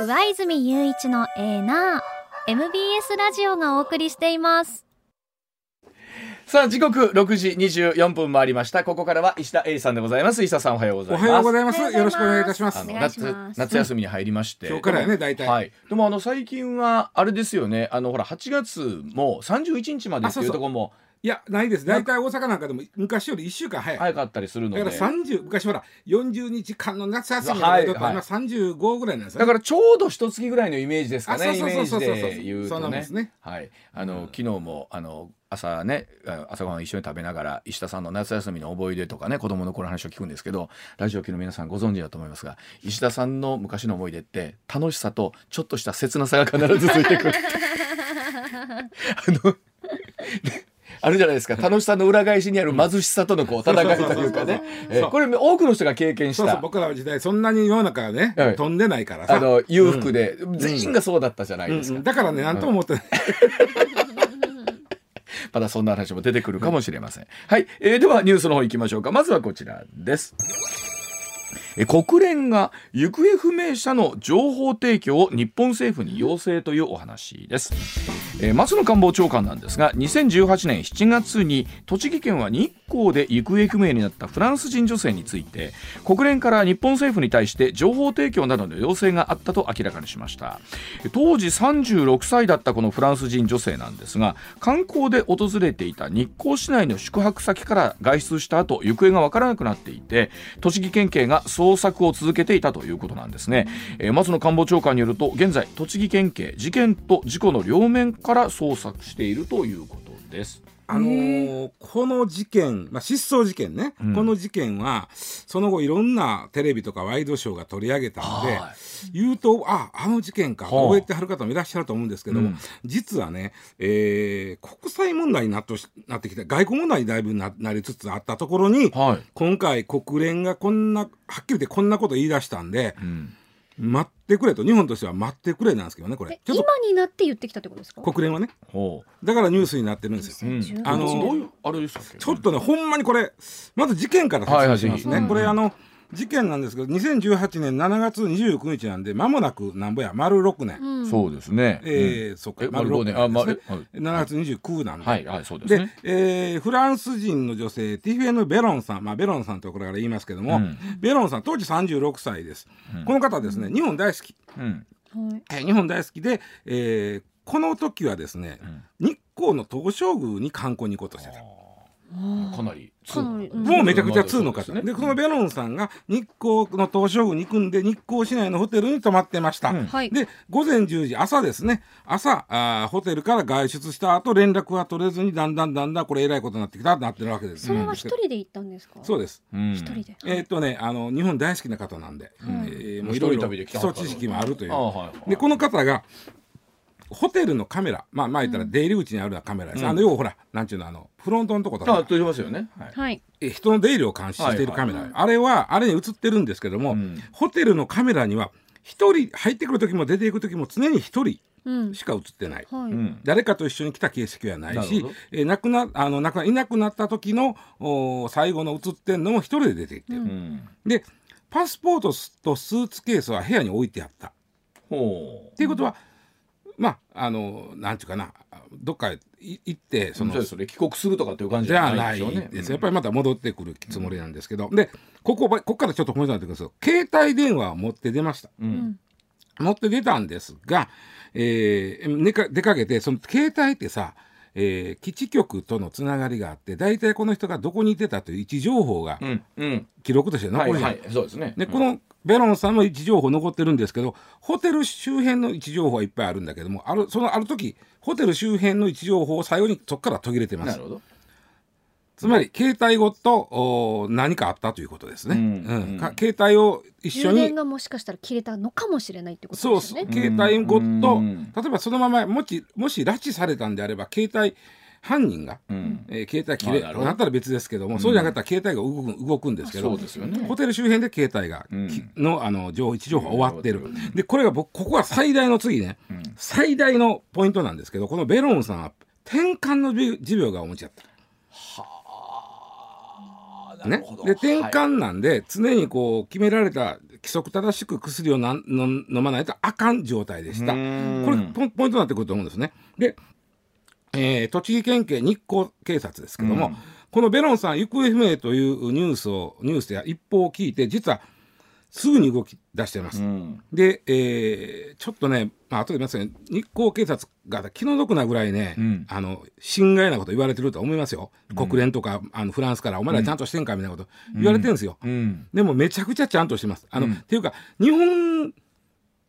上泉雄一のエーナー MBS ラジオがお送りしています。さあ時刻6時24分回りました。ここからは石田英さんでございます。石田さんおはようございます。おはようございます。よろしくお願いいたします。夏ます。夏休みに入りまして、今日からやね大体。はい。でもあの最近はあれですよね。あのほら8月も31日までっていうところもいやないです。大体大阪なんかでも昔より1週間早い。早かったりするので。だから30昔ほら40日間の夏休みとか今はい。35ぐらいなんですよだねからちょうど一月ぐらいのイメージですかあそうねイメージそうそう。そうそうで言うとね。ね。はい。あの、昨日もあの朝ねあ朝ごはん一緒に食べながら石田さんの夏休みの思い出とかね子供の頃の話を聞くんですけどラジオ機の皆さんご存知だと思いますが石田さんの昔の思い出って楽しさとちょっとした切なさが必ずついてくる。あのあるじゃないですか。楽しさの裏返しにある貧しさとのこう戦いというかね。これ多くの人が経験した。僕らの時代そんなに世の中がねはい。飛んでないからさ。あの裕福で、全員がそうだったじゃないですか、うんうん。だからね何とも思ってない。まだそんな話も出てくるかもしれません。はい、えーではニュースの方行きましょうか。まずはこちらです。国連が行方不明者の情報提供を日本政府に要請というお話です、えー松野官房長官なんですが2018年7月に栃木県は日光で行方不明になったフランス人女性について国連から日本政府に対して情報提供などの要請があったと明らかにしました。当時36歳だったこのフランス人女性なんですが観光で訪れていた日光市内の宿泊先から外出した後行方がわからなくなっていて栃木県警が捜索を続けていたということなんですね、えー松野官房長官によると現在栃木県警事件と事故の両面から捜索しているということです。あのーこの事件、まあ、失踪事件ね、うん。この事件はその後いろんなテレビとかワイドショーが取り上げたのでは言うとああの事件かはあ。覚えてはる方もいらっしゃると思うんですけども、うん実はね、えー国際問題になっとしなってきた外交問題にだいぶななりつつあったところにはい、今回国連がこんなはっきり言ってこんなこと言い出したんでうん待ってくれと。日本としては待ってくれなんですけどねこれ。えちょっと。今になって言ってきたってことですか？国連はね。ほだからニュースになってるんですよ。う、うん。2018あのあれでしたっけ？ちょっとね、ほんまにこれ、まず事件から説明しますね。はいはいこれ、あの、事件なんですけど、2018年7月29日なんで、間もなくなんぼや、丸6年。うんそうですね、えーそっか。え丸五年。あですね。丸はい。7月29なんで。はいはいそうですでね、えーフランス人の女性ティフェヌ・ベロンさん、まあ、ベロンさんとこれから言いますけども、うん。ベロンさん当時36歳です、うん。この方ですね日本大好き、うん。はい。えー日本大好きで、えーこの時はですね、日光の東照宮に観光に行こうとしてた。かなりもうめちゃくちゃ通の方。ね。でこのベロンさんが日光の東照宮に行くんで日光市内のホテルに泊まってました、うん。はい。で午前10時朝ですね。朝あーホテルから外出した後連絡が取れずにだんだんだんだんこれえらいことになってきたってなってるわけです。それは一人で行ったんですか？そうです。うん。一人で。えーっとねあの日本大好きな方なんで、はいえーもういろいろ一人旅で来基た方礎知識もあるという。でこの方がホテルのカメラ。まあまあ言ったら出入り口にあるようなカメラです、うん。あの要はほらなんちゅうのあのフロントのとことか。あと言いますよね。はい。人の出入りを監視しているカメラ、はいあれはあれに映ってるんですけども、うん。ホテルのカメラには一人入ってくる時も出ていく時も常に一人うん。しか映ってない、はい、うん。誰かと一緒に来た形跡はないしえー亡くなあの亡くないなくなった時の最後の映ってんのも一人で出てきてる、ううん。でパスポートとスーツケースは部屋に置いてあった。ほっていうことは、まああのなんていうかなどっか行ってそのうそうですね。帰国するとかっていう感じじゃないでしょうね。やっぱりまた戻ってくるつもりなんですけど、でここここからちょっとポイントになってくるんですけど携帯電話を持って出ました。ううん。ん持って出たんですが、えーねか出かけてその携帯ってさ、えー基地局とのつながりがあって大体この人がどこにいてたという位置情報が記録としてはい残るじゃん、はいそうですね。でこのベロンさんの位置情報残ってるんですけどホテル周辺の位置情報はいっぱいあるんだけどもあるそのある時ホテル周辺の位置情報を最後にそこから途切れてます。なるほど。つまり携帯ごとお何かあったということですね、うん。うん。か携帯を一緒にがもしかしたら切れたのかもしれないってことそうですよね。携帯ごとうん。例えばそのままもしもし拉致されたんであれば携帯犯人が、うん。えー携帯切れあなったら別ですけども、そうじゃなかったら携帯が動く動くんですけどそうですよね。ホテル周辺で携帯が、のあの情位置情報が終わってる、うんでこれが僕ここは最大の次ね、うん。最大のポイントなんですけどこのベロンさんは転換の持持病がお持ちだった。ね。で転換なんで常にこう決められた規則正しく薬をなんの飲まないとあかん状態でした。うん。これポポイントになってくると思うんですね。で、えー栃木県警日光警察ですけども、うん。このベロンさん行方不明というニュースをニュースや一報を聞いて実はすぐに動き出してます。うん。で、えーちょっとね、まあ後で言いますね日光警察が気の毒なぐらいね、うん。あの心外なこと言われてると思いますよ、国連とかあのフランスからお前らちゃんとしてんかみたいなこと言われてるんですよ。うん。でもめちゃくちゃちゃんとしてます。あの、うん。っていうか日本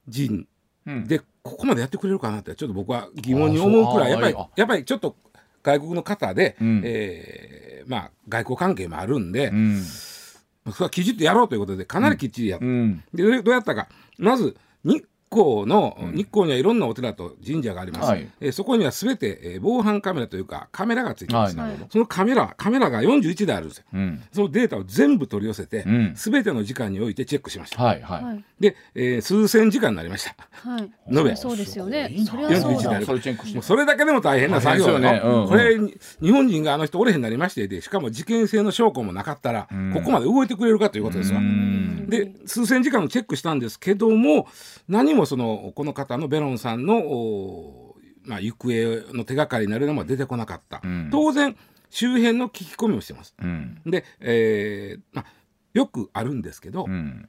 人うん。でここまでやってくれるかなってちょっと僕は疑問に思うくらいやっぱりやっぱりちょっと外国の方で、うん。えーまあ外交関係もあるんで、うん。それはきちっとやろうということでかなりきっちりやっうん。でどうやったか。まず日光の、うん。日光にはいろんなお寺と神社があります、はい。えーそこには全て、えー防犯カメラというかカメラがついてます、はいそのカメラカメラが41台あるんですよ。うん。そのデータを全部取り寄せて、うん全ての時間においてチェックしました、はいはい。はい。で、えー数千時間になりました。はい。延べ。そうですよね。そりゃそう41だ。台それチェックして。もうそれだけでも大変な作業よね。うん。うんこれに日本人があの人おれへんなりましてでしかも事件性の証拠もなかったら、うん。ここまで動いてくれるかということですわ。うん。で数千時間のチェックしたんですけども何もそのこの方のベロンさんの、おまあ、行方の手がかりになるのも出てこなかった、うん。当然周辺の聞き込みをしてます。うん。で、えーまあ、よくあるんですけど、うん。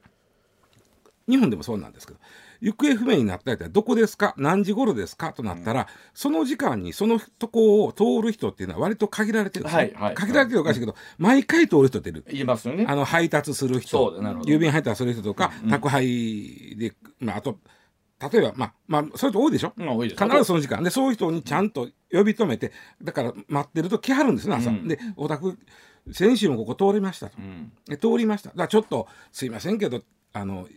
日本でもそうなんですけど行方不明になったらどこですか？何時頃ですか？となったら、その時間にそのとこを通る人っていうのは割と限られてるんですね、はいはい。限られてるおかしいけど、毎回通る人っている。言いますよね。あの配達するそ人うなるほど。郵便配達する人とか、うん。宅配で、まあ、あと例えばまあまあそれと多いでしょ？まあ多いです。必ずその時間。でそういう人にちゃんと呼び止めてだから待ってると来はるんですね朝、うん。でお宅先週もここ通りましたと。うん。で通りました。だからちょっとすいませんけどあの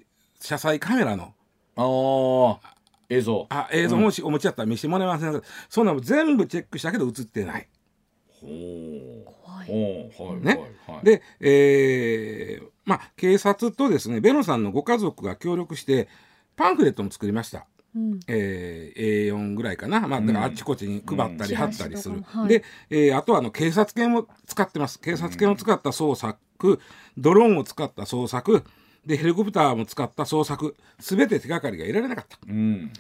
車載カメラのああ映像。あ映像もしお持ちだったら見せてもらえませんか、そんなの全部チェックしたけど映ってない。ほう。怖い。ほうはいね。はいはい。で、えーまあ警察とですねベノさんのご家族が協力してパンフレットも作りました。うん。えー A4 ぐらいかな、まあ、だからあっちこっちに配ったりうん。貼ったりする、チラシとか。もはい。で、えーあとはあの警察犬を使ってます。警察犬を使った捜索。ドローンを使った捜索。でヘリコプターも使った捜索。全て手がかりが得られなかった。うん。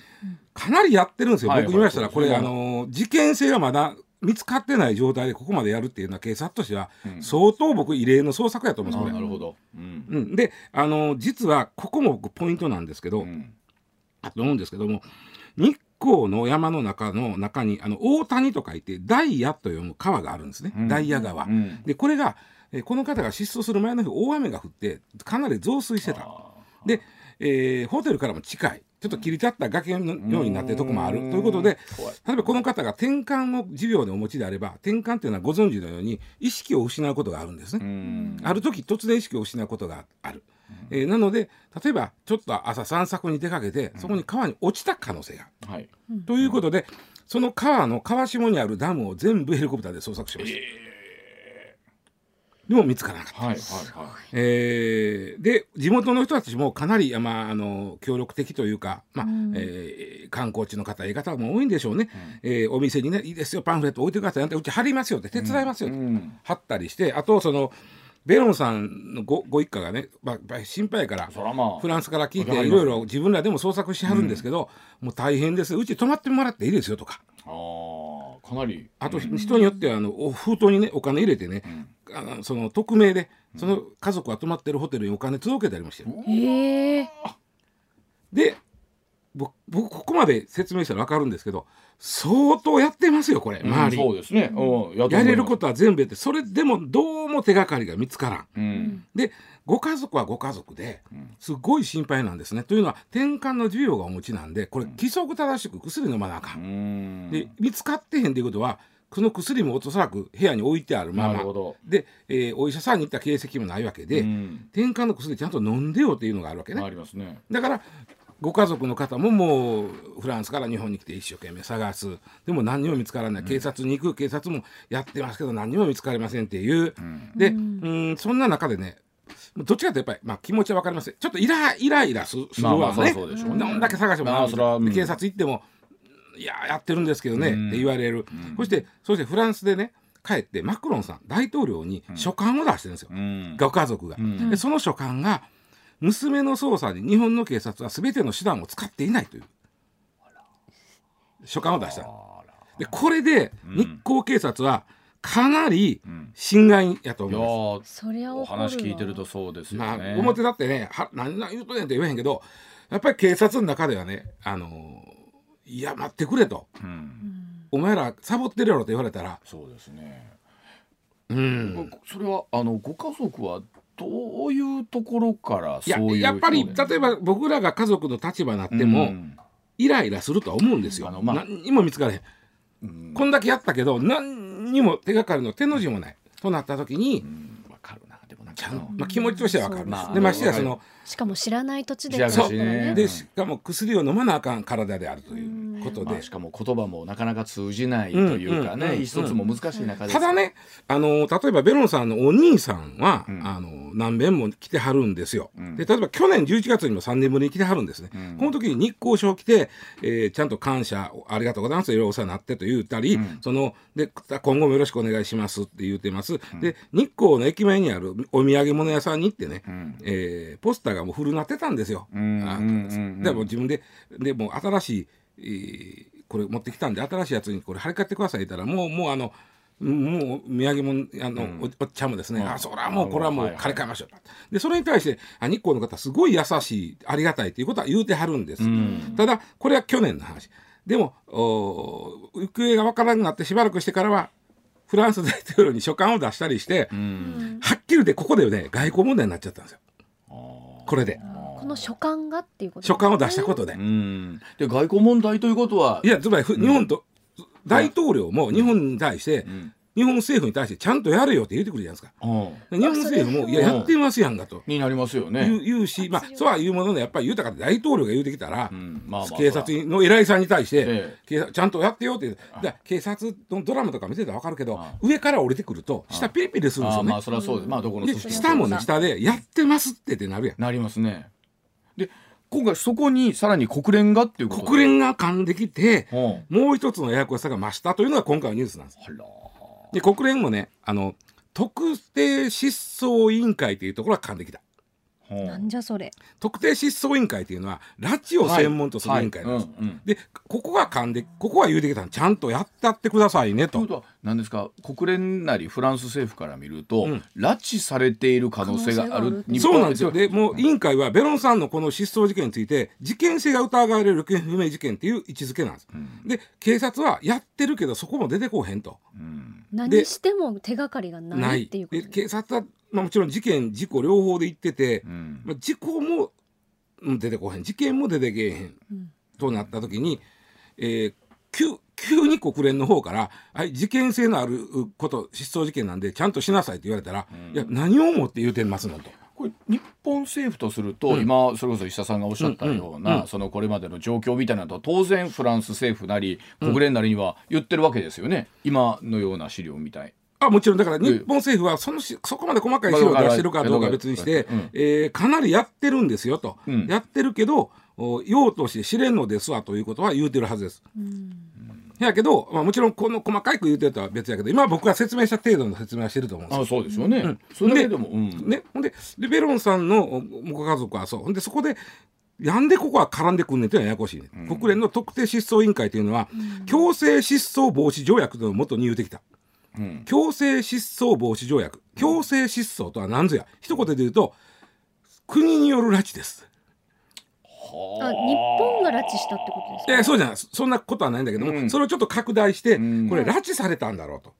かなりやってるんですよ、はい僕見ましたら、これ、はいそうですあの事件性がまだ見つかってない状態でここまでやるっていうのは、警察としてはうん。相当僕、異例の捜索やと思いあます、これ。あなるほど。うん。うん、であの実はここも僕ポイントなんですけど、うん。あと思うんですけども日光の山の中の中にあの大谷と書いてダイヤと読む川があるんですね、うん。ダイヤ川。うん。でこれが、えーこの方が失踪する前の日大雨が降ってかなり増水してた。あで、えーホテルからも近いちょっと切り立った崖のようになってるとこもある。ということで例えばこの方が転換を持病でお持ちであれば転換っていうのはご存知のように意識を失うことがあるんですね。うん。ある時突然意識を失うことがある。えーなので例えばちょっと朝散策に出かけてそこに川に落ちた可能性がある。はい。ということでその川の川下にあるダムを全部ヘリコプターで捜索しました。でも見つからなかった。はいはいはい。えーで地元の人たちもかなり、まあ、あの協力的というか、まあうん。えー観光地の方、ええ方も多いんでしょうね、えーお店にね、いいですよ、パンフレット置いてくださいなんて、うち貼りますよって、手伝いますよって、うん。貼ったりして、あと、そのベロンさんのごご一家がね、まあ、心配やから、まあフランスから聞いて、いろいろ自分らでも捜索しはるんですけど、もう大変です、うち泊まってもらっていいですよとか、ああかなり。あと人によってはあのお封筒にね、お金入れてね、あのその匿名で、その家族が泊まってるホテルにお金届けたりもしてる。へえで僕僕ここまで説明したら分かるんですけど相当やってますよこれうん周り、そうですね。うんややれることは全部やってそれでもどうも手がかりが見つからん。うん。でご家族はご家族でうん。すごい心配なんですね。というのは転換の需要がお持ちなんでこれ規則正しく薬飲まなあか、うん。んで見つかってへんということはその薬もおそらく部屋に置いてあるまま。で、えーお医者さんに行った形跡もないわけで、うん。転換の薬ちゃんと飲んでよっていうのがあるわけね。ありますね。だからご家族の方ももうフランスから日本に来て一生懸命探す。でも何にも見つからない、警察に行く。警察もやってますけど何にも見つかりませんっていう、でうんそんな中でねどっちかというとやっぱり、まあ、気持ちは分かります。ちょっとイライライラすするわね、まあまあそりゃそうどんだけ探しても警察行っても「いややってるんですけどね」うん。って言われる、そしてそしてフランスでね帰ってマクロンさん大統領に書簡を出してるんですよ、うん。ご家族が、ん。でその書簡が娘の捜査に日本の警察は全ての手段を使っていないという。書簡を出したでこれで日光警察はかなり侵害やと思います。ーそりゃ怒るわお話聞いてるとそうですよまあね。表だってねは何々言うとんねんって言えへんけどやっぱり警察の中ではねあのいや待ってくれと。うん、お前らサボってるやろと言われたら。そうですね。うん。それはあのご家族はどういうところからいやそういうやっぱり例えば僕らが家族の立場になっても、うん。イライラするとは思うんですよ。あのまあ。何にも見つからへん。うん。こんだけやったけど何にも手がかりの手の字もない。となった時に、うん。わかるなでもなんかちゃんまあ、気持ちとしては分かる。そうですでましてやそのしかも知らない土地でね。でしかも薬を飲まなあかん体であるということで。まあ、しかも言葉もなかなか通じないというかね、うんうんうん。一つも難しい中でただねあの例えばベロンさんのお兄さんは、うん。あの何遍も来てはるんですよ。うん。で例えば去年11月にも3年ぶりに来てはるんですね。うん。この時に日光賞来て、えーちゃんと感謝ありがとうございますいろいろお世話になってと言ったり、うん。そので今後もよろしくお願いしますって言ってます。で日光の駅前にあるお土産物屋さんに行ってね、うん。えーポスターがもう古なってたんですよ。でもう自分ででもう新しい、えーこれ持ってきたんで新しいやつにこれ貼り替えてくださいって言ったらもうもうあのもう土産物あの、うんおおっちゃんもですね、うんあそれはもうこれはもはいうはい借り換えましょう、でそれに対してあ日光の方すごい優しいありがたいということは言うてはるんです、うん。ただこれは去年の話。でもお行方がわからなくなってしばらくしてからはフランス大統領に書簡を出したりして、うん。はっきり言ってここでね外交問題になっちゃったんですよこれで。この書簡がっていうこと。ね書簡を出したことで。うん。で外交問題ということは。いやつまりふ日本と、大統領も日本に対して、うん日本政府に対してちゃんとやれよって言ってくるじゃないですか。うん日本政府も、いや、うんやってますやんかと。になりますよ言うね。言うし、まあ、そうは言うものの、やっぱり豊かで大統領が言うてきたら、うんまあまあ警察の偉いさんに対して、ええ警察ちゃんとやってよって、だ警察のドラマとか見てたら分かるけどあ、上から降りてくると、下ピリピリするんですよねまあ。それはそうです。まあどこので、組織下もね、下で、やってますってってなるやん。なりますね。で今回そこにさらに国連がっていうことで国連が噛んできて、うんもう一つのややこしさが増したというのが今回のニュースなんです。で国連もねあの特定失踪委員会というところが噛んできたう。んなんじゃそれ。特定失踪委員会というのは拉致を専門とする委員会なんです、はい。はいうんうん。でここが噛んでここは言うてきたの。ちゃんとやってってくださいねと。ということ。は何ですか国連なりフランス政府から見ると、うん。拉致されている可能性がある。そうなんですよ。ででもう委員会はベロンさんのこの失踪事件について事件性が疑われる行方不明事件っていう位置づけなんです、うん。で警察はやってるけどそこも出てこうへんと。うん何しても手がかりがなない。いっていうことで警察は、まあ、もちろん事件事故両方で言ってて、うん。まあ、事故もうん出てこへん事件も出てけえへんうん。となった時に、えー急急に国連の方から、はい、事件性のあること失踪事件なんでちゃんとしなさいって言われたら、うん。いや何を思って言うてますのと。これ日本政府とすると、うん。今それこそ石田さんがおっしゃったよううんうんな、うん。そのこれまでの状況みたいなのと当然フランス政府なり国連なりには言ってるわけですよね、今のような資料みたい。あもちろん。だからうん。日本政府はそのしそこまで細かい資料を出してるかどうかは別にして、うん。えーかなりやってるんですよと、うん。やってるけどお用として知れんのですわということは言うてるはずです。うんやけど、まあ、もちろんこの細かく言うてるとは別やけど今僕が説明した程度の説明はしてると思うんですよ。あそうですよね、うん。それでも、うん。ね、ほんででベロンさんのおご家族はそう。ほんでそこでなんでここは絡んでくんねんっていうのはややこしいね、うん。国連の特定失踪委員会というのは、強制失踪防止条約のを元に言うてきた。うん。強制失踪防止条約。強制失踪とは何ぞや。一言で言うと国による拉致ですあ日本が拉致したってことですか？えーそうじゃない。そんなことはないんだけども、うん。それをちょっと拡大して、うん。これ拉致されたんだろうと。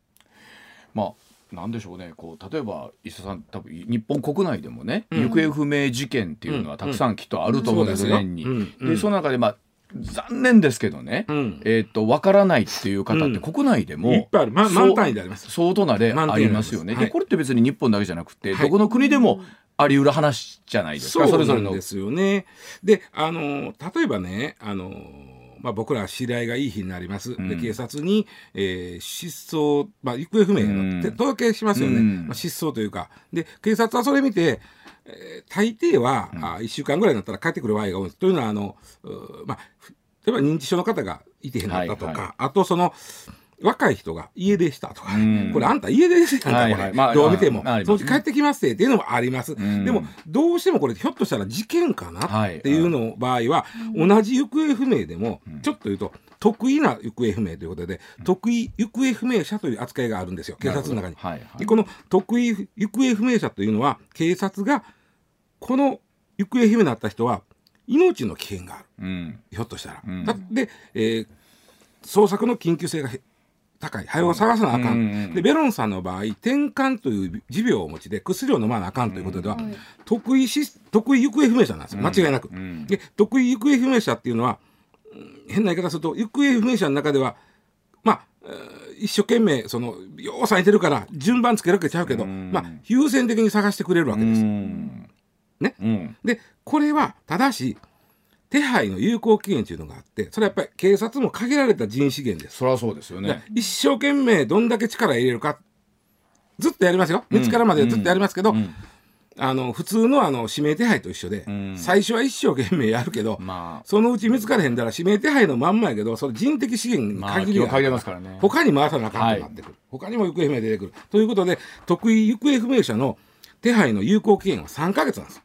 まあなんでしょうね。こう例えば石田さん多分日本国内でもね、うん。行方不明事件っていうのはたくさんきっとあると思うんです、よ年に。うん。うん。でその中でまあ残念ですけどね、うん。えーっとわからないっていう方ってうん。国内でも、いっぱいある。ま満単位であります。相当な例ありますよね。はいでこれって別に日本だけじゃなくて、はい。どこの国でもあり得る話じゃないですか、それぞれので。すよね。で、あの例えばね、あのまあ、僕ら知り合いがいい日になります。んで警察に、えー失踪、まあ、行方不明うん届けしますよね、うんまあ、失踪というか。で警察はそれ見て、えー大抵は、あ1週間ぐらいになったら帰ってくる場合が多い。というのはあの、まあ、ふ例えば認知症の方がいてへんかったとか、はいはいあとその若い人が家出したとか、うん。これあんた家出ですやんこれ、どう見ても、そのうち帰ってきますってっていうのもあります、ん。でもどうしてもこれひょっとしたら事件かなはい。っていうの場合は、同じ行方不明でも、ちょっと言うと得意な行方不明ということで、得意行方不明者という扱いがあるんですよ警察の中に。この得意行方不明者というのは警察がこの行方不明になった人は命の危険がある。うん。ひょっとしたら。で、えー捜索の緊急性がへ高い。早を探さなあかん、うんうんでベロンさんの場合転換という持病をお持ちで薬を飲まなあかんということでは、うん得意し得意行方不明者なんですよ。間違いなく。うん。で得意行方不明者っていうのはうん変な言い方すると行方不明者の中ではまあえー一生懸命そのようされてるから順番つけるわけちゃうけど、うん。まあ優先的に探してくれるわけです。うん。ね。うん。でこれはただし手配の有効期限というのがあってそれはやっぱり警察も限られた人資源です。そりゃそうですよね。一生懸命どんだけ力入れるかずっとやりますよ。見つかるまでずっとやりますけど、うん。あの普通のあの指名手配と一緒で、ん。最初は一生懸命やるけど、まあ。そのうち見つかれへんだら指名手配のまんまやけどそれ人的資源にまあ限りがある限られますからね。他に回さなあかんとなってくる、他にも行方不明出てくる。ということで得意行方不明者の手配の有効期限は3ヶ月なんですよ。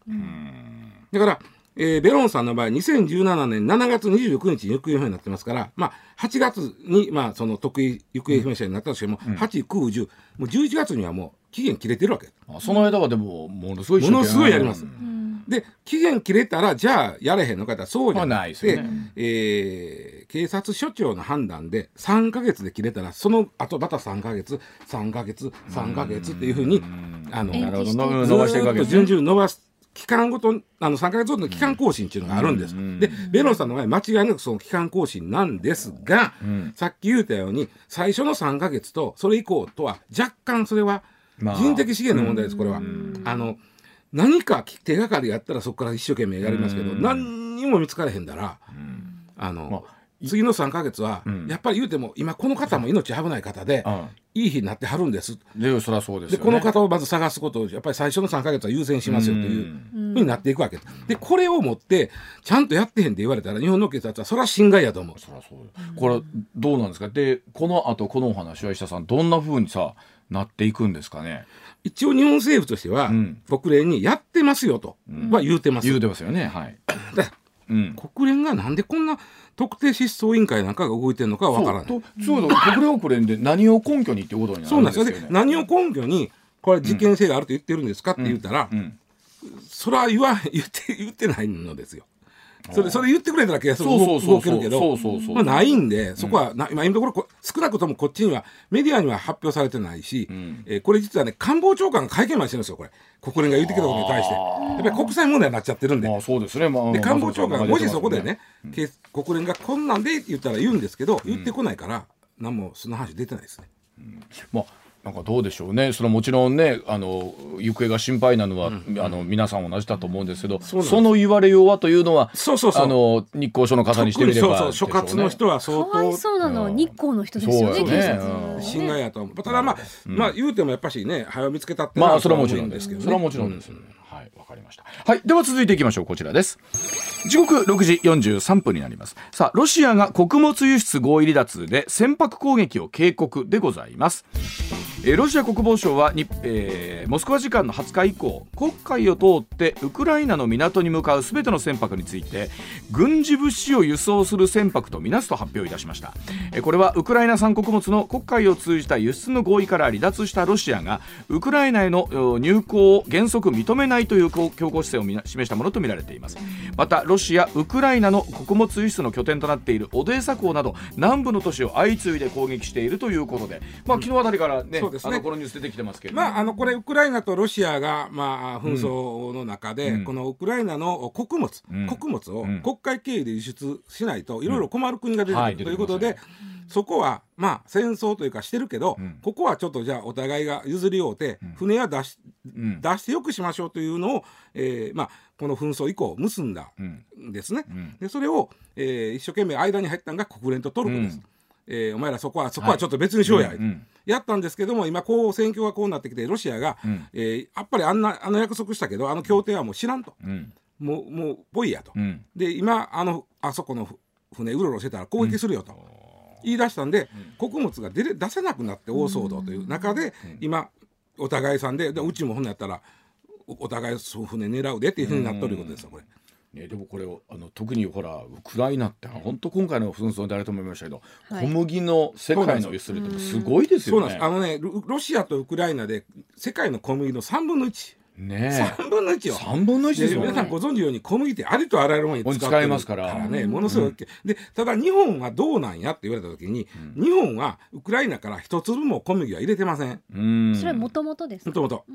だから、えーベロンさんの場合2017年7月29日に行方不明になってますから、まあ、8月に、まあ、その得意行方不明者になったとしても、8、9、10もう11月にはもう期限切れてるわけ。あその間はでもものすごいものすごいやります。うんで期限切れたらじゃあやれへんのかって言ったらそうじゃまあなないくて、でね。えー警察署長の判断で3か月で切れたらその後また3か月3か月3か月っていうふうにあの延期してなるほどの伸ばしていくわけですね。伸ばす期間ごとあの3か月ごとの期間更新っていうのがあるんです。でベロンさんの場合間違いなくその期間更新なんですが、さっき言ったように最初の3か月とそれ以降とは若干それはまあ人的資源の問題です、これは。あの何か手がかりやったらそこから一生懸命やりますけど、何にも見つからへんだら、あの、まあ次の3か月は、ん。やっぱり言うても今この方も命危ない方で、うん。いい日になってはるんです。でそそうですね。この方をまず探すことをやっぱり最初の3か月は優先しますよというふうになっていくわけでこれをもってちゃんとやってへんって言われたら日本の警察はそれは侵害やと思う。そそうこれどうなんですか？でこの後このお話は石田さんどんな風にさなっていくんですかね？一応日本政府としては、ん。国連にやってますよとは言うてます。言うてますよね。はい。だうん国連がなんでこんな特定失踪委員会なんかが動いてるのかはわからない。そうとそうだ国連国連で何を根拠にってことになそうなんですよ。でるんですよね何を根拠にこれ事件性があると言ってるんですかって言ったら、うんそれは言わ言って言ってないのですよ。それそれ言ってくれたら警察そうそう動そうそう動けるけどそうそうそうまあないんでそこはな、今今のところこ少なくともこっちにはメディアには発表されてないし、んえーこれ実はね官房長官が会見までしてるんですよこれ国連が言ってきたことに対してやっぱり国際問題になっちゃってるんで。まあそうですねまあで官房長官がもしそこでまあね、け国連がこんなんで言ったら言うんですけど、言ってこないから何もその話出てないですね。まあなんかどうでしょうね。それはもちろんねあの行方が心配なのは、あの皆さん同じだと思うんですけどその言われようはというのはそうそうそう。あの日光署の方にしてみれば特にそうそう所轄の人はか相わい当そうなのは日光の人ですよねね。察侵害やと思う。ただまあ、まあ言うてもやっぱしね、早見つけたってまあそれはもちろんでけどね。ですすけど、それはもちろんです。はい、わかりました。はい、では続いていきましょう。こちらです。時刻6時43分になります。さあ、ロシアが穀物輸出合意離脱で船舶攻撃を警告でございます。えーロシア国防省は、えーモスクワ時間の20日以降黒海を通ってウクライナの港に向かうすべての船舶について軍事物資を輸送する船舶とみなすと発表いたしました、えーこれはウクライナ産穀物の黒海を通じた輸出の合意から離脱したロシアがウクライナへの入港を原則認めないという強硬姿勢を示したものとみられています。またロシアウクライナの穀物輸出の拠点となっているオデーサ港など南部の都市を相次いで攻撃しているということで、まあ、昨日あたりからね,、そうですね。あのこのニュース出てきてますけれども、まあ、あのこれウクライナとロシアが、まあ、紛争の中で、うん。このウクライナの穀物、うん。穀物をうん。国会経由で輸出しないといろいろ困る国が出てくる、はいということでそこは、まあ、戦争というかしてるけど、うん。ここはちょっとじゃあお互いが譲り合うて、船は出しうん。出してよくしましょうというのを、えーまあ、この紛争以降結んだうんんですね。うん。でそれを、えー一生懸命間に入ったのが国連とトルコです。うんえーお前らそこはそこはちょっと別にしようや、うんうん。やったんですけども今こう戦況がこうなってきてロシアが、うん。えーやっぱりあんなあの約束したけどあの協定はもう知らんと、うん。もうもうぽいやと、うん。で今あのあそこのふ船うろうろしてたら攻撃するよと、言い出したんで、穀物が出れ出せなくなって大騒動という中で、今お互いさんででうちもほんなやったらおお互いそう船狙うでっていうふうになっとることですよこれ。ね、でもこれあの特にほらウクライナって本当今回の紛争であれと思いましたけど、はい小麦の世界の輸出量ってすごいですそうなんよね。ですあのねロロシアとウクライナで世界の小麦の3分の1。ね3分の1よ。三分の一ですよね。皆さんご存知のように小麦ってありとあらゆるものに使ってる使いますからねものすごい、でただ日本はどうなんやって言われた時に、日本はウクライナから一粒も小麦は入れてませんうん。それはもともとですか？もともと。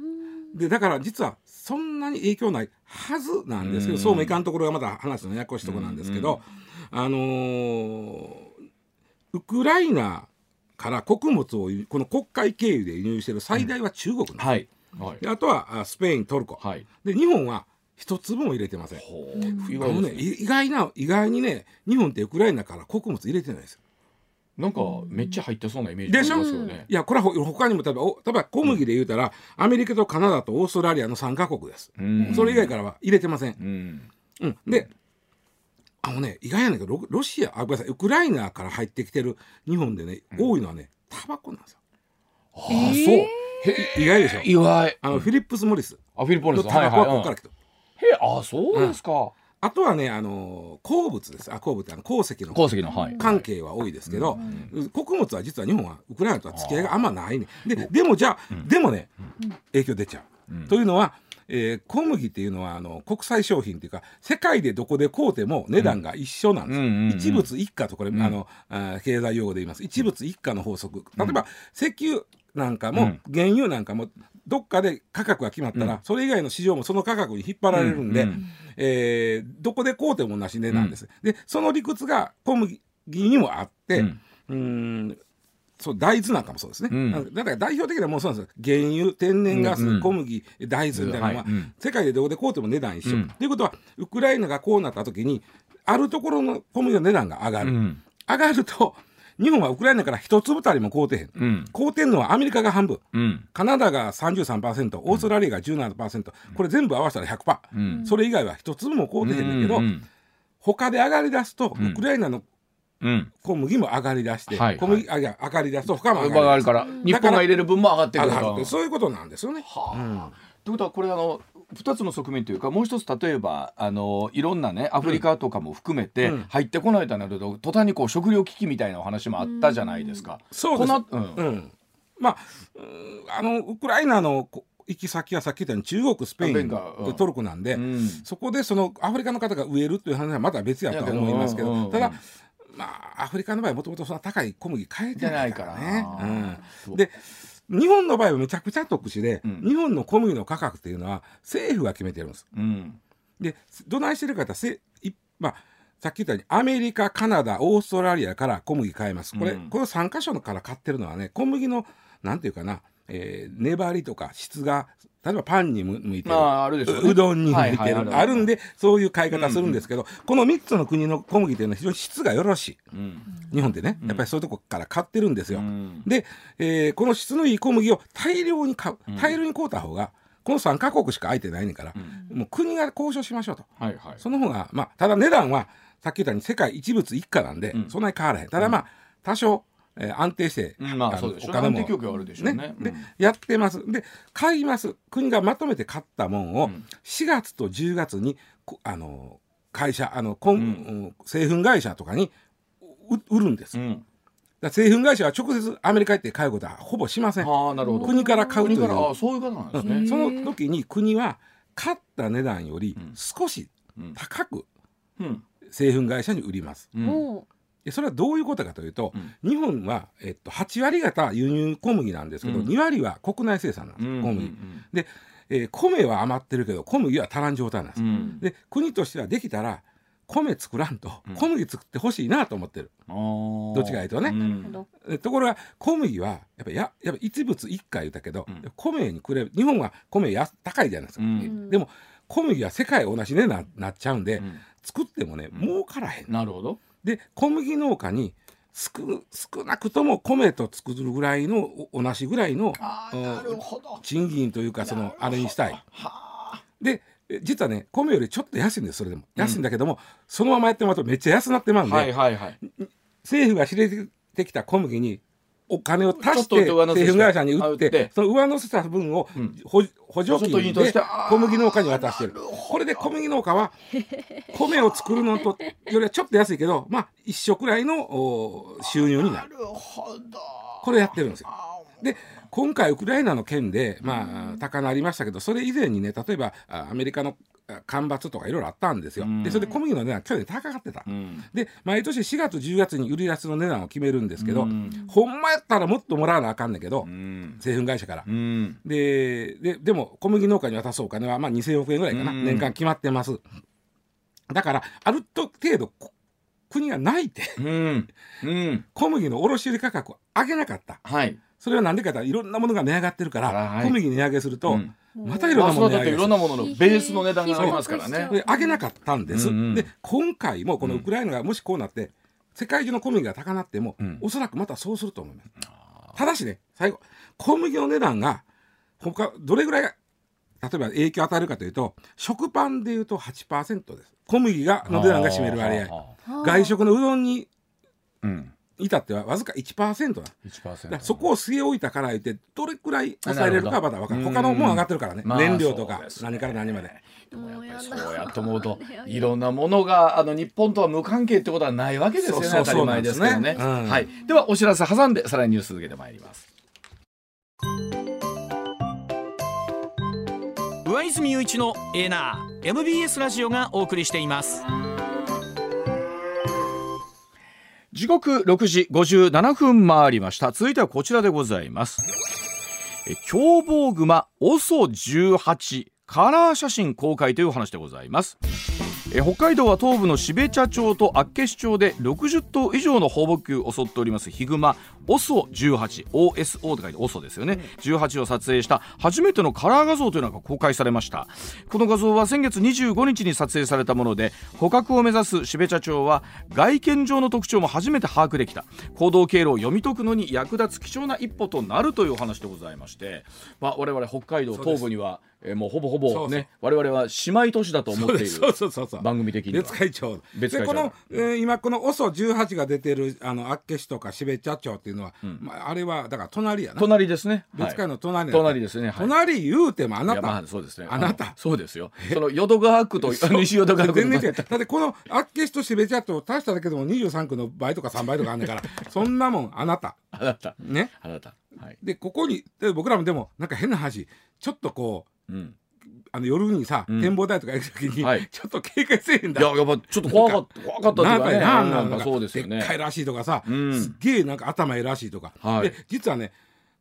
でだから実はそんなに影響ないはずなんですけど、そうもいかんところがまた話のややこしいところなんですけど、あのーウクライナから穀物を輸この国会経由で輸入している最大は中国なんです、はい。はい。であとはあスペイントルコ、はい。で日本は一粒も入れてません。ね、意外な意外にね日本ってウクライナから穀物入れてないです。よ。なんかめっちゃ入ってそうなイメージでしょ？ね。いやこれはほ他にも例えばお例えば小麦で言うたら、アメリカとカナダとオーストラリアの3カ国です。うんそれ以外からは入れてません。うん。うん、であのね意外やねんけどロロシアあごめんなさいウクライナから入ってきてる日本でね、多いのはねタバコなんですよ。ああ、そう。へ意外でしょ？意外。あの、フィリップス・モリスあフィリポンです。のタバコはここから来てる。へえあそうですか。あとはねあの鉱物です。あ鉱物あの鉱石の鉱石のはい。関係は多いですけど、穀物は実は日本はウクライナとは付き合いがあんまないね。ででもじゃあ、でもね、影響出ちゃう、というのは、えー小麦っていうのはあの国際商品っていうか世界でどこで買うても値段が一緒なんですよ、うんうんうんうん。一物一貨とこれ、あのあー経済用語で言います。一物一貨の法則。例えば、石油なんかも、うん。原油なんかもどっかで価格が決まったら、それ以外の市場もその価格に引っ張られるんで、うえーどこで買うても同じ値段です、でその理屈が小麦にもあって、うん。そう大豆なんかもそうですね、うん。だから代表的なものそうなんです。よ原油天然ガス、うんうん小麦大豆みたいなのは、世界でどこで買うても値段一緒、うん。ということはウクライナがこうなった時にあるところの小麦の値段が上がる、うん。上がると日本はウクライナから一粒たりも買うてへん、うん。買うてんのはアメリカが半分。うん。カナダが33%オーストラリアが17%、これ全部合わせたら100%、うん。それ以外は一粒も買うてへんねんけど、うん他で上がり出すと、うん。ウクライナのうん。小麦も上がり出して、はい小麦あいや上がり出すと他も上上がるから日本が入れる分も上がってくるそういうことなんですよね。はあ。ということはこれあの2つの側面というかもう一つ例えばあのいろんなねアフリカとかも含めてうん。入ってこないとなると途端にこう食料危機みたいなお話もあったじゃないですか。そうです。このうん。うん、まあうんあのウクライナのこ行き先はさっき言ったように中国スペイン、うん。トルコなんで、うん。そこでそのアフリカの方が植えるという話はまた別やとは思いますけど、ただ、うん。まあアフリカの場合もともとそんな高い小麦買えてないからね。うん、で日本の場合はめちゃくちゃ特殊で、うん。日本の小麦の価格っていうのは政府が決めてるんです。うん。でどないしてるかってせいまあさっき言ったようにアメリカカナダオーストラリアから小麦買えます。これ、うん。この3箇所から買ってるのはね小麦のなんていうかな、えー粘りとか質が例えばパンに向向いてる、まああるでしょうね。ううどんに向いてる、はいはいあるんでそういう買い方するんですけど、この3つの国の小麦っていうのは非常に質がよろしい。うん。日本ってね。やっぱりそういうとこから買ってるんですよ。うん。で、えーこの質のいい小麦を大量に買う。大量に買うた方がこの3カ国しか空いてないねんから、もう国が交渉しましょうと。はいはい。その方が、まあ、ただ値段はさっき言ったように世界一物一家なんで、うん。そんなに変わらへん。ただまあ多少、えー安定して、うんまあのそうでしょうお金も安定供給はあるでしょうね。でうん。やってます。で買います。国がまとめて買ったもんを、ん。4月と10月にこあの会社あの、こんうん。うん製粉会社とかにう売るんです、うん。ら製粉会社は直接アメリカ行って買うことはほぼしません。ああなるほど。国から買うという。国からあそういうことなんですね。うん。その時に国は買った値段よりうん。少しうん高くうん。製粉会社に売ります。うん。おでそれはどういうことかというと、うん。日本は、えっと、8割方輸入小麦なんですけど、うん。2割は国内生産なんです、うん小麦。うん。で、えー米は余ってるけど小麦は足らん状態なんです。うん。で国としてはできたら米作らんとうん。小麦作ってほしいなと思ってる、あー。どっちかいうとね。うん。なるほど。えところが小麦はやっぱややっぱ一物一回言ったけど、うん。米にくれ日本は米や高いじゃないですか、うん。でも小麦は世界同じ値段になっちゃうんで、うん。作ってもねうん儲からへん、なるほどで小麦農家に少少なくとも米と作るぐらいのお同じぐらいの賃金というかそのあれにしたい。はあ。でえ実はね米よりちょっと安いんですそれでも。安いんだけども、そのままやってもらうとめっちゃ安なってまうんで、はいはいはい。政府が仕入れててきた小麦にお金を足して製粉会社に売ってて。その上乗せした分をうん。補補助金金で小麦農家に渡してる。これで小麦農家は 米を作るのとよりはちょっと安いけどまあ一緒くらいのお収入になる。るほど。これやってるんですよ。で今回ウクライナの件でまあ高鳴りましたけどそれ以前にね例えばあアメリカのあ干ばつとかいろいろあったんですよ。でそれで小麦の値段去年高かってた。うん。で毎年4月10月に売り出しの値段を決めるんですけど、うん。ほんまやったらもっともらわなあかんねんけど、うん。製粉会社から。うん。でででも小麦農家に渡すお金はまあ2000億円ぐらいかな、うん。年間決まってます。だからある程度こ国が泣いて小麦の卸売価格を上げなかった。はい。それは何でかというといろんなものが値上がってるから、はい。小麦値上げすると、うんまたいろんなもの値上げするろんなもののベースの値段がありますからね。上げなかったんです、うんうんで今回もこのウクライナがもしこうなって世界中の小麦が高なっても、うんおそらくまたそうすると思いますただしね最後小麦の値段が他どれぐらいが例えば影響を与えるかというと食パンでいうと8%です小麦がの値段が占める割合合外食のうどんにうん至ってはわずか1%だ。だか1%らそこを据え置いたから言ってどれくらい抑えれるかはまだ分かる他のもん上がってるからね、まあ燃料とか何から何まで。でもやっぱりもうやだそうやって思うと いろんなものがあの日本とは無関係ってことはないわけですよね。そうそう当たり前ですけどね。そうなんですね。うん。はい。ではお知らせ挟んでさらにニュース続けてまいります。上泉雄一のエーナー MBS ラジオがお送りしています時刻6時57分回りました。続いてはこちらでございます。凶暴熊 OSO18 カラー写真公開というお話でございます。え北海道は東部の標茶町と厚岸町で60頭以上の放牧を襲っております。ヒグマ OSO18 OSO と書いて OSO ですよね、18を撮影した初めてのカラー画像というのが公開されました。この画像は先月25日に撮影されたもので捕獲を目指す標茶町は外見上の特徴も初めて把握できた。行動経路を読み解くのに役立つ貴重な一歩となるというお話でございまして、まあ、我々北海道東部にはえーもうほぼほぼねそうそう。我々は姉妹都市だと思っているそうそうそうそう番組的には。別会長。別会長でこの、えー今この OSO18 が出てるあの厚岸とか標茶町っていうのは、まあ、あれはだから隣やな。隣ですね。別会の隣隣ですね、はい。隣言うてもあないた、やまあそうですね。あなた。そうですよ。その淀川区と 西淀川区全然違う。だってこの厚岸と標茶町足しただけでも23区の倍とか3倍とかあんねんから そんなもんあなた。あなた。ね？あなた。はい。でここにで僕らもでもなんか変な話ちょっとこううんあの夜にさ、うん。展望台とか行く時に、はい。ちょっと警戒せえへんだ。いややっぱちょっと怖かった怖かったっていうかね。なんかなんかそうですよね。でっかいらしいとかさ、うん。すっげえなんか頭いいらしいとか、はい。で実はね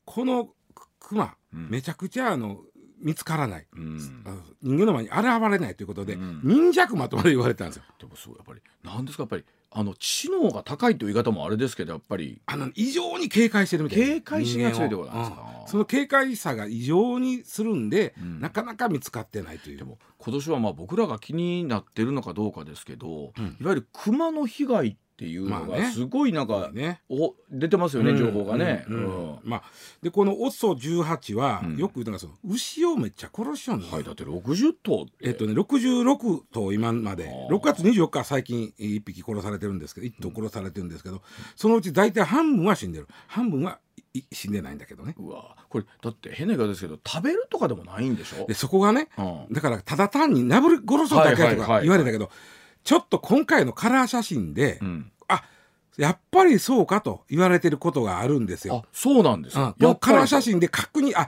このククマ、うん。めちゃくちゃあの見つからない、うん。あの人間の前に現れないということで、うん。忍者クマとまで言われたんですよ。でもそうやっぱりなんですかやっぱりあの知能が高いという言い方もあれですけどやっぱり。あの異常に警戒してるみたいな。警戒しが強いってことなんですか？その警戒さが異常にするんで、うん。なかなか見つかってないという。でも今年はまあ僕らが気になってるのかどうかですけど、うん。いわゆる熊の被害っていうのがすごいなんか、ね。お出てますよね、情報がね。うん。うん。うん。まあ、でこの OSO18 は、うん。よく言うのがその牛をめっちゃ殺しよんのよ。はい、だって60頭えっとね、66頭今まであー。6月24日は最近1匹殺されてるんですけど1頭殺されてるんですけど、そのうち大体半分は死んでる。半分は死んでないんだけどね。うわ。これだって変な言い方ですけど食べるとかでもないんでしょ？でそこがねうん。だからただ単になぶり殺そうだけとか言われたけど、ちょっと今回のカラー写真で、うん。あやっぱりそうかと言われてることがあるんですよ。あそうなんですうん。か、このカラー写真真で確認あ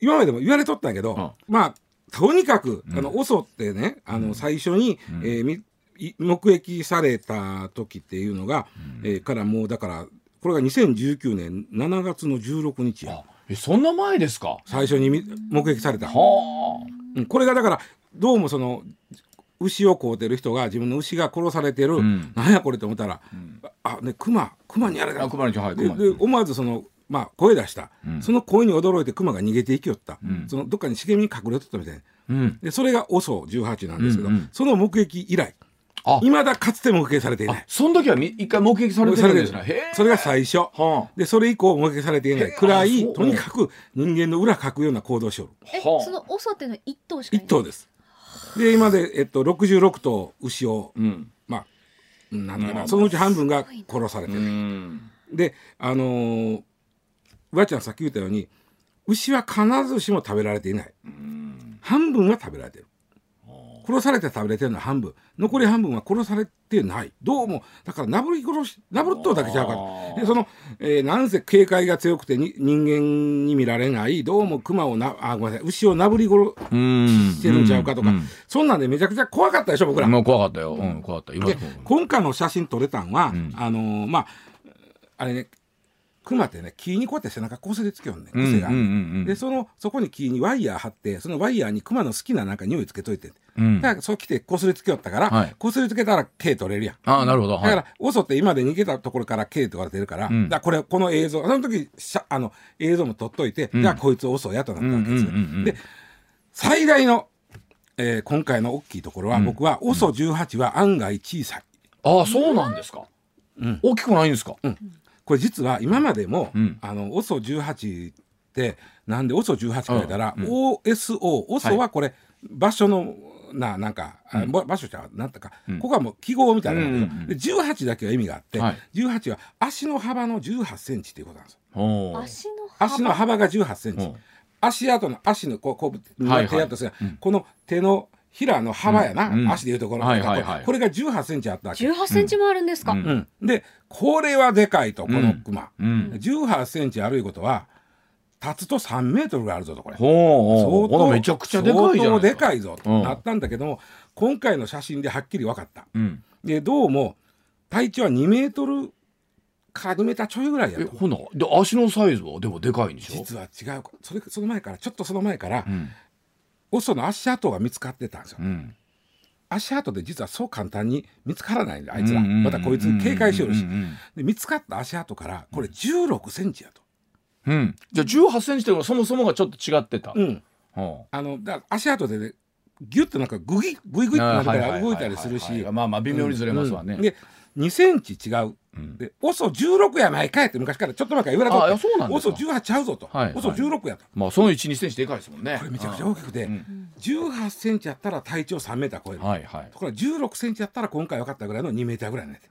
今までも言われとったんやけど、まあとにかく、あのオソってねあの最初に、うん。えー目撃された時っていうのが、えーからもうだからこれが2019年7月の16日や。あえそんな前ですか？最初にみ目撃された、はうんこれがだからどうもその牛を飼うてる人が自分の牛が殺されてる、うん。なんやこれと思ったら、ん。あね熊熊にやられあた。あ熊にはいで思わずその、まあ、声出した、うん。その声に驚いて熊が逃げていきよった、うん。そのどっかに茂みに隠れとったみたいな。うん。でそれが OSO18 なんですけど、うんうん。その目撃以来あいまだかつて目撃されていなあいその時はみ一回目撃されてるんですね。それが最初。はでそれ以降目撃されていない。くらいとにかく人間の裏かくような行動をしよる。えはあ。そのオソっていうのは一頭しかいない。一頭です。で今で、えっと、66頭牛をあうん。まあなんだかな、うんそのうち半分が殺されてうる、ん。であのー、わちゃんさっき言ったように牛は必ずしも食べられていない。半分は食べられてる殺されて食べれてるのは半分。残り半分は殺されてない。どうもだからなぶり殺しなぶるっとだけちゃうから。でその、えーなんせ警戒が強くてに人間に見られない。どうも熊をなあごめんなさい。牛をなぶり殺うん。してるんちゃうかとか、うんそんなんでめちゃくちゃ怖かったでしょ僕ら。もう怖かったよ。うん、怖かった。今で今回の写真撮れたんは、ん。あのーまああれね熊ってね木にこうやって背中こすりつけよんねんうん癖がある、うんうんうんでそのそこに木にワイヤー貼ってそのワイヤーに熊の好きななんか匂いつけといて、うんだからそう来てこすりつけよったから、はいこすりつけたら毛取れるやん。ああ、なるほど。はい。だから、オソって今まで逃げたところから毛と言われてるから、んだからこれ、この映像、その時、しゃあの、映像も撮っといて、じゃあこいつオソやとなったわけですよ。うんうんうんうんで、最大の、えー今回の大きいところは、僕は、オソ18は案外小さい。ああ、そうなんですか。うん大きくないんですか。これ実は今までも、うん。あの、オソ18って、なんでオソ18か言ったら、うん OSO、オソはこれ、場所の、な、なんか、あば場所じゃなんだか、うん。ここはもう記号みたいなもんだけど、うんうんうん。で18だけは意味があって、はい。18は足の幅の18センチっていうことなんですよ。足の幅？足の幅が18センチ。う。ん。足跡の足のこうこう、はいはい。手やったすがうん。この手のひらの幅やな、うんうん足でいうところ、はいはいはいこれが18センチあったわけ。18センチもあるんですか、うんうん、でこれはでかいとこのクマ、うん。18センチあるいうことは立つと3メートルがあるぞとこれ。ほうほう。ほなめちゃくちゃでかいじゃない相当でかい。いぞうんとなったんだけども、今回の写真ではっきり分かった。うん。でどうも体長は2メートルから2メーターちょいぐらいやえ、と。ほな、で、足のサイズはでもでかいんでしょ？実は違うそれその前からちょっとその前から、うん。オソの足跡が見つかってたんですよ。うん。足跡で実はそう簡単に見つからないんだあいつらまたこいつ警戒しよるしうんうんで見つかった足跡からこれ16センチやと。うん。うんじゃあ18センチというのはそもそもがちょっと違ってた。うんほあのだ足跡でねギュッとなんかグギグイグイってなるから動いたりするしまあまあ微妙にずれますわね。うんで2センチ違う。うん。でオソ16やないかいって昔からちょっと前から言われて。そうなんですか。オソ18ちゃうぞと、はいオソ16やと。まあその1、2センチでかいですもんね。これめちゃくちゃ大きくて、うん。18センチやったら体長3メーター超える、はいはい。ところが16センチやったら今回分かったぐらいの2メーターぐらいになって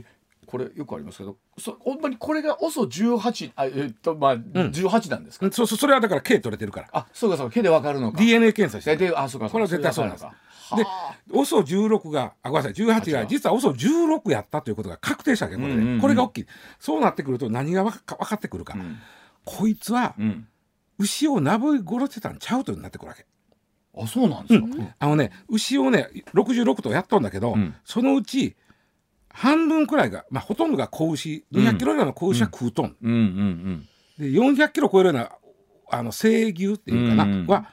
でこれよくありますけどそほんまにこれが OSO18 あえっとまあ18なんですか、うんそうそうそれはだから毛取れてるから。あそうかそうか毛でわかるのか。DNA 検査してあそうかこれは絶対そうなんです。れでわかでるのかオソ16があごめんなさい18が実はオソ16やったということが確定したわけこれで、うんうんうん。これが大きい。そうなってくると何がわか分かってくるか、うん。こいつはうん。牛をなぶり殺してたんちゃうとなってくるわけ。あそうなんですか、あのね牛をね66頭やっとんだけど、うん。そのうち半分くらいが、まあ、ほとんどが子牛。200キロぐらいの子牛は食うとん、うん、うんうん。で400キロ超えるようなあの生牛っていうかな、うんうん。は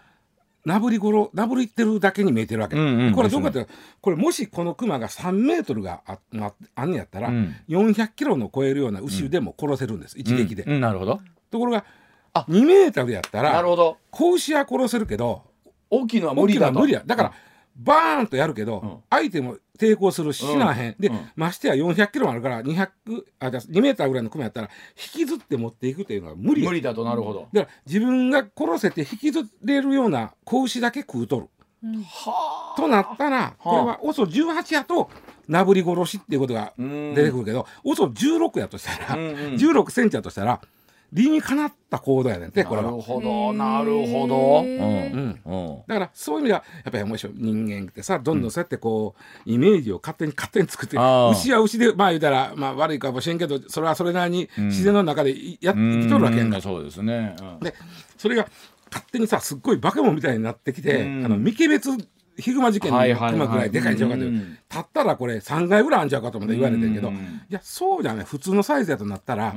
なぶりごろなぶりってるだけに見えてるわけ、うんうん。これどうかってこれもしこのクマが3メートルがあああんねやったら、うん。400キロの超えるような牛でも殺せるんです、一撃で、うんうんなるほど。ところがあ。2メートルやったらなるほど。子牛は殺せるけど大きいのは無理だ無理や。だから、バーンとやるけど、うん。相手も抵抗するし死なへん、で、うん。ましてや400キロもあるから200あじゃあ2メーターぐらいのクマやったら引きずって持っていくっていうのは無理や。無理だとなるほど。だから自分が殺せて引きずれるような子牛だけ食うとる。うん。はとなったらこれは OSO18 やとなぶり殺しっていうことが出出てくるけど OSO16 やとしたら、うんうん。16センチやとしたら理にかなった行動やねんてこれは。なるほどなるほど。うんうんうんだからそういう意味ではやっぱり面白い人間ってさどんどんそうやってこう、イメージを勝手に勝手に作って牛は牛でまあ言うたら、まあ、悪いかもしれんけどそれはそれなりにうん。自然の中でいや、生きとるわけやんか。うんそうですね、うん。でそれが勝手にさすっごい化け物みたいになってきて、うん。あの三毛別ヒグマ事件のはいはいはい。熊ぐらいでかいんちゃうかという、うん。立ったらこれ3階ぐらいあんちゃうかとまで言われてんけど、うん。いやそうじゃない。普通のサイズやとなったら、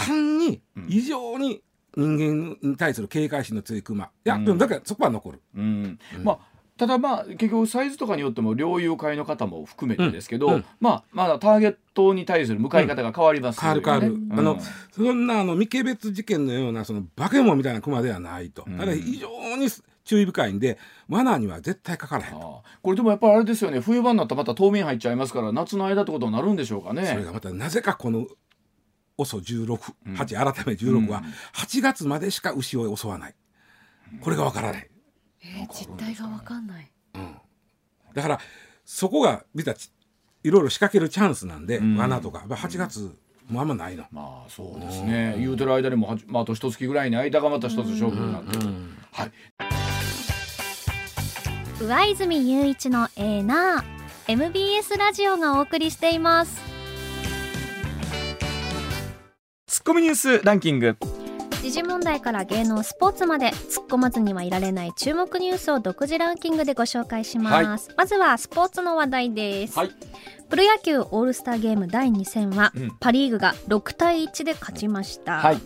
うん単にうん。異常に人間に対する警戒心の強い熊。いや、うん。でもだからそこは残る。うん。まあただまあ結局サイズとかによっても猟友会の方も含めてですけど、うん。うん。まあまだターゲットに対する向かい方が変わります変わる。変わる、うん。あのそんなあの三毛別事件のようなその化け物みたいな熊ではないと、うん。ただ非常に注意深いんで罠には絶対かからへんこれでもやっぱりあれですよね。冬場になったらまた冬眠入っちゃいますから夏の間ってことになるんでしょうかね。それがまたなぜかこの OSO16、うん。8改め16はうん。8月までしか牛を襲わない。これがわからない、えー実態がわかんない。うん、だからそこが見たちいろいろ仕掛けるチャンスなんで、うん。罠とか。まあ8月もうあんまないの。まあそうですね。言うてる間にもまあ、あと一月ぐらいに間がまた一つ勝負になってる、はい。上泉雄一のエーナー MBS ラジオがお送りしていますコミニュースランキング。時事問題から芸能スポーツまで。突っ込まずにはいられない注目ニュースを独自ランキングでご紹介します、まずはスポーツの話題です、はい。プロ野球オールスターゲーム第2戦は、うん。パ・リーグが6対1で勝ちました、はい。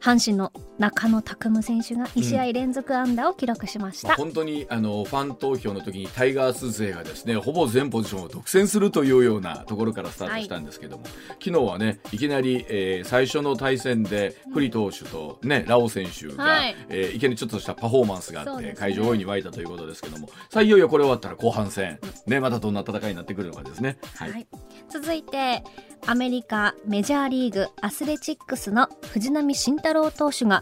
阪神の中野拓夢選手が2試合連続安打を記録しました、まあ、本当にあのファン投票の時にタイガース勢がですねほぼ全ポジションを独占するというようなところからスタートしたんですけども、昨日はねいきなり、えー最初の対戦で栗投手と、ね、ラオ選手が、はい。えーいきなりちょっとしたパフォーマンスがあって、ね。会場大いに沸いたということですけどもさあいよいよこれ終わったら後半戦、ね、またどんな戦いになってくるのかですね。はい。はい、続いてアメリカメジャーリーグアスレチックスの藤浪晋太郎投手が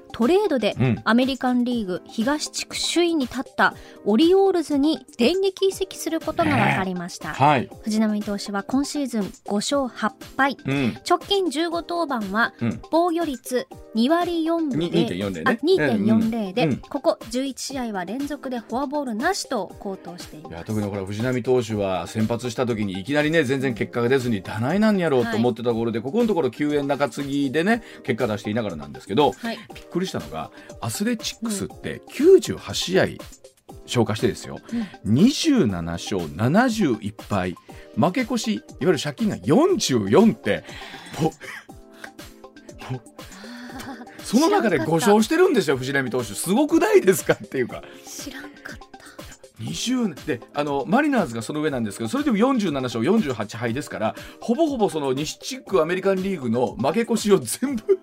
トレードでうん。アメリカンリーグ東地区首位に立ったオリオールズに電撃移籍することが分かりました、はい。藤浪投手は今シーズン5勝8敗。うん。直近15登板はうん。防御率2割4分にで2.40あね2.40で、うんここ11試合は連続でフォアボールなしと好投しています。いや特にほら藤浪投手は先発した時にいきなりね全然結果が出ずにだないなんやろうと思ってたところで、ここのところ救援中継ぎでね結果出していながらなんですけどはい。びっくりしたのがアスレチックスって98試合消化してですよ、27勝71敗。負け越しいわゆる借金が44って その中で5勝してるんですよ藤浪投手。すごくないですかっていうか。知らんかった。20年であのマリナーズがその上なんですけどそれでも47勝48敗ですからほぼほぼその西地区アメリカンリーグの負け越しを全部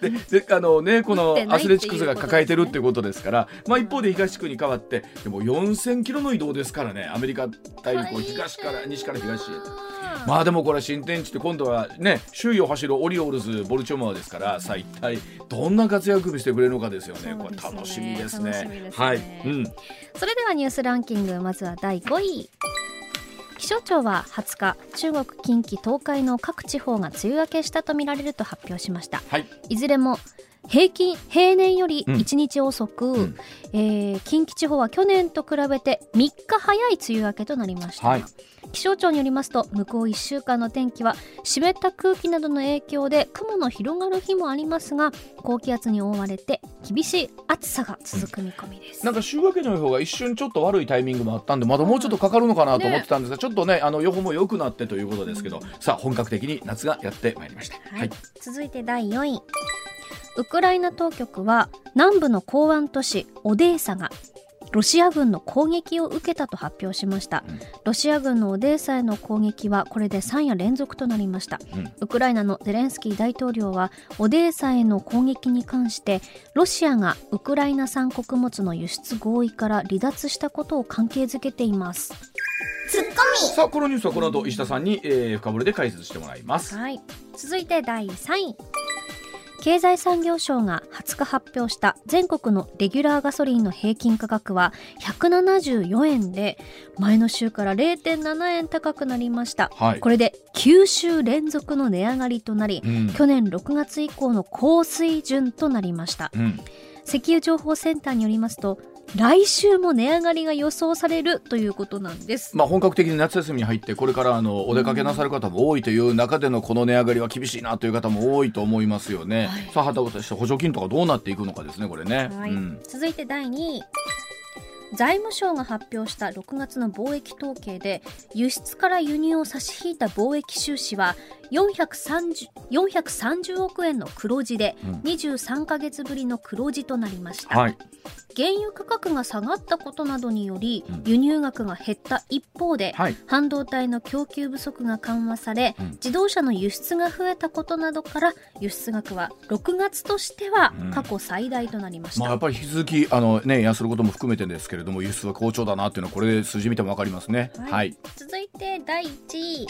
でであのねこのアスレチックスが抱えてるっていうことですから、まあ、一方で東地区に変わってでも4000キロの移動ですからねアメリカ大陸を東から西から東へ。まあでもこれ新天地って今度はね首位を走るオリオールズボルチョモアですからさあ一体どんな活躍見せてくれるのかですよね。これ楽しみですね。ね。はい、うん、それではニュースランキングまずは第5位気象庁は20日中国近畿東海の各地方が梅雨明けしたとみられると発表しました。はい。いずれも平均平年よりうん。1日遅く、ん。えー近畿地方は去年と比べて3日早い梅雨明けとなりました、はい気象庁によりますと向こう1週間の天気は湿った空気などの影響で雲の広がる日もありますが高気圧に覆われて厳しい暑さが続く見込みです、なんか週明けの予報が一瞬ちょっと悪いタイミングもあったんでまだもうちょっとかかるのかなと思ってたんですが、ちょっとねあの予報も良くなってということですけど、さあ本格的に夏がやってまいりました。はい、続いて第4位。ウクライナ当局は南部の港湾都市オデーサがロシア軍の攻撃を受けたと発表しました、うん。ロシア軍のオデーサへの攻撃はこれで3夜連続となりました、うん。ウクライナのゼレンスキー大統領はオデーサへの攻撃に関してロシアがウクライナ産穀物の輸出合意から離脱したことを関係づけています。さあこのニュースはこの後石田さんに、えー深掘りで解説してもらいます。はい、続いて第3位経済産業省が20日発表した全国のレギュラーガソリンの平均価格は174円で前の週から0.7円高くなりました、はい。これで9週連続の値上がりとなり、うん。去年6月以降の高水準となりました。うん。石油情報センターによりますと来週も値上がりが予想されるということなんです。まあ、本格的に夏休みに入ってこれからあのお出かけなさる方も多いという中でのこの値上がりは厳しいなという方も多いと思いますよね。はい。さあはたして補助金とかどうなっていくのかですねこれね。はい。うん。続いて第2位。財務省が発表した6月の貿易統計で輸出から輸入を差し引いた貿易収支は 430, 430億円の黒字でうん23ヶ月ぶりの黒字となりました、はい。原油価格が下がったことなどによりうん輸入額が減った一方で、はい。半導体の供給不足が緩和され、うん自動車の輸出が増えたことなどから輸出額は6月としてはうん過去最大となりました、まあ、やっぱり引き続きあの、ね、安ることも含めてですけれども輸出は好調だなっていうのはこれ数字見ても分かりますね。はいはい。続いて第1位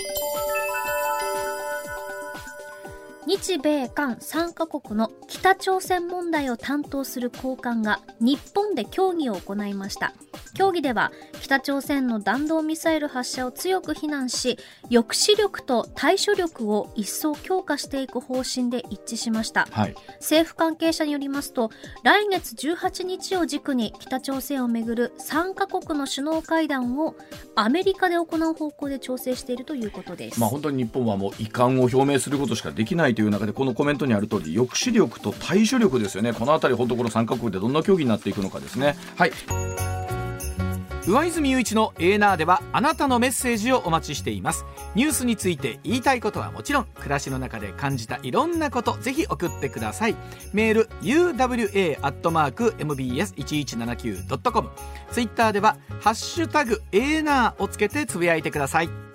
日米韓3カ国の北朝鮮問題を担当する高官が日本で協議を行いました。協議では北朝鮮の弾道ミサイル発射を強く非難し抑止力と対処力を一層強化していく方針で一致しました。はい。政府関係者によりますと来月18日を軸に北朝鮮をめぐる3カ国の首脳会談をアメリカで行う方向で調整しているということです、まあ、本当に日本はもう遺憾を表明することしかできないという中でこのコメントにある通り抑止力と対処力ですよね。このあたり本当この3カ国でどんな競技になっていくのかですね。はい。上泉雄一のエーナーではあなたのメッセージをお待ちしています。ニュースについて言いたいことはもちろん暮らしの中で感じたいろんなことぜひ送ってください。メール uwa.mbs1179.com ツイッターでは「ハッシュタグエーナー」をつけてつぶやいてください。